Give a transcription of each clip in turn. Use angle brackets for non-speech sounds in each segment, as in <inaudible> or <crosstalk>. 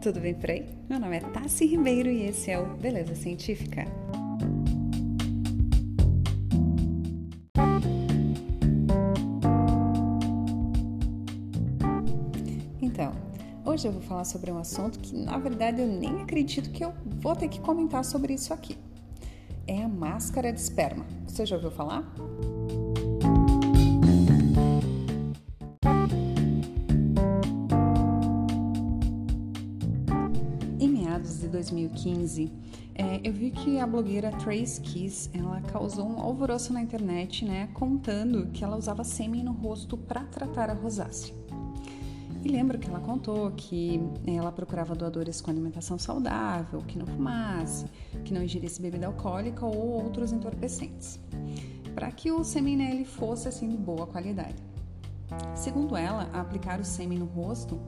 tudo bem por aí? Meu nome é Tassi Ribeiro e esse é o Beleza Científica. Então, hoje eu vou falar sobre um assunto que na verdade eu nem acredito que eu vou ter que comentar sobre isso aqui. É a máscara de esperma. Você já ouviu falar? Meados de 2015, é, eu vi que a blogueira Trace Kiss ela causou um alvoroço na internet, né, contando que ela usava sêmen no rosto para tratar a rosácea. E lembro que ela contou que ela procurava doadores com alimentação saudável, que não fumasse, que não ingerisse bebida alcoólica ou outros entorpecentes, para que o sêmen nele fosse assim de boa qualidade. Segundo ela, aplicar o sêmen no rosto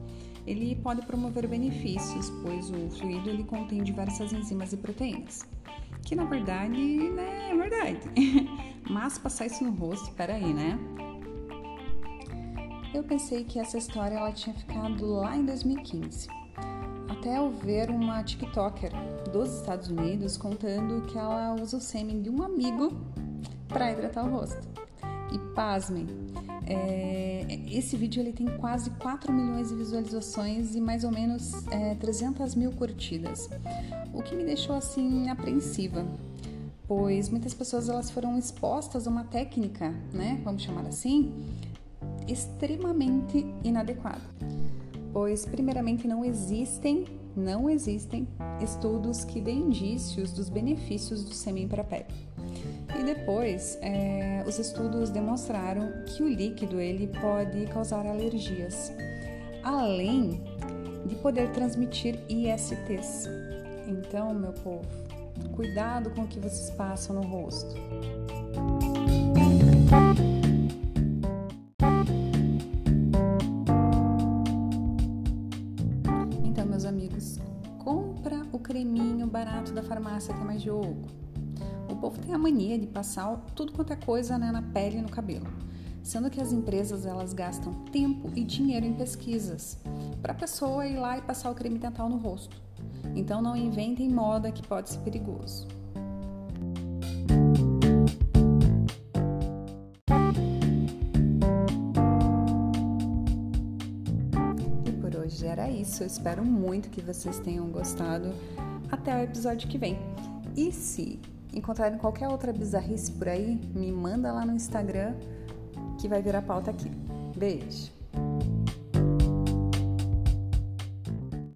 ele pode promover benefícios, pois o fluido ele contém diversas enzimas e proteínas. Que na verdade, né, é verdade. <laughs> Mas passar isso no rosto, peraí, né? Eu pensei que essa história ela tinha ficado lá em 2015. Até eu ver uma TikToker dos Estados Unidos contando que ela usa o sêmen de um amigo para hidratar o rosto. E pasmem, é, esse vídeo ele tem quase 4 milhões de visualizações e mais ou menos é, 300 mil curtidas, o que me deixou assim apreensiva, pois muitas pessoas elas foram expostas a uma técnica, né, vamos chamar assim, extremamente inadequada, pois primeiramente não existem não existem estudos que dêem indícios dos benefícios do sêmen para a pele. Depois, é, os estudos demonstraram que o líquido ele pode causar alergias, além de poder transmitir ISTs. Então, meu povo, cuidado com o que vocês passam no rosto. Então, meus amigos, compra o creminho barato da farmácia que é mais jogo o povo tem a mania de passar tudo quanto é coisa né, na pele e no cabelo, sendo que as empresas elas gastam tempo e dinheiro em pesquisas para a pessoa ir lá e passar o creme dental no rosto. Então não inventem moda que pode ser perigoso. E por hoje era isso. Eu espero muito que vocês tenham gostado. Até o episódio que vem. E se encontrarem qualquer outra bizarrice por aí, me manda lá no Instagram que vai virar pauta aqui. Beijo!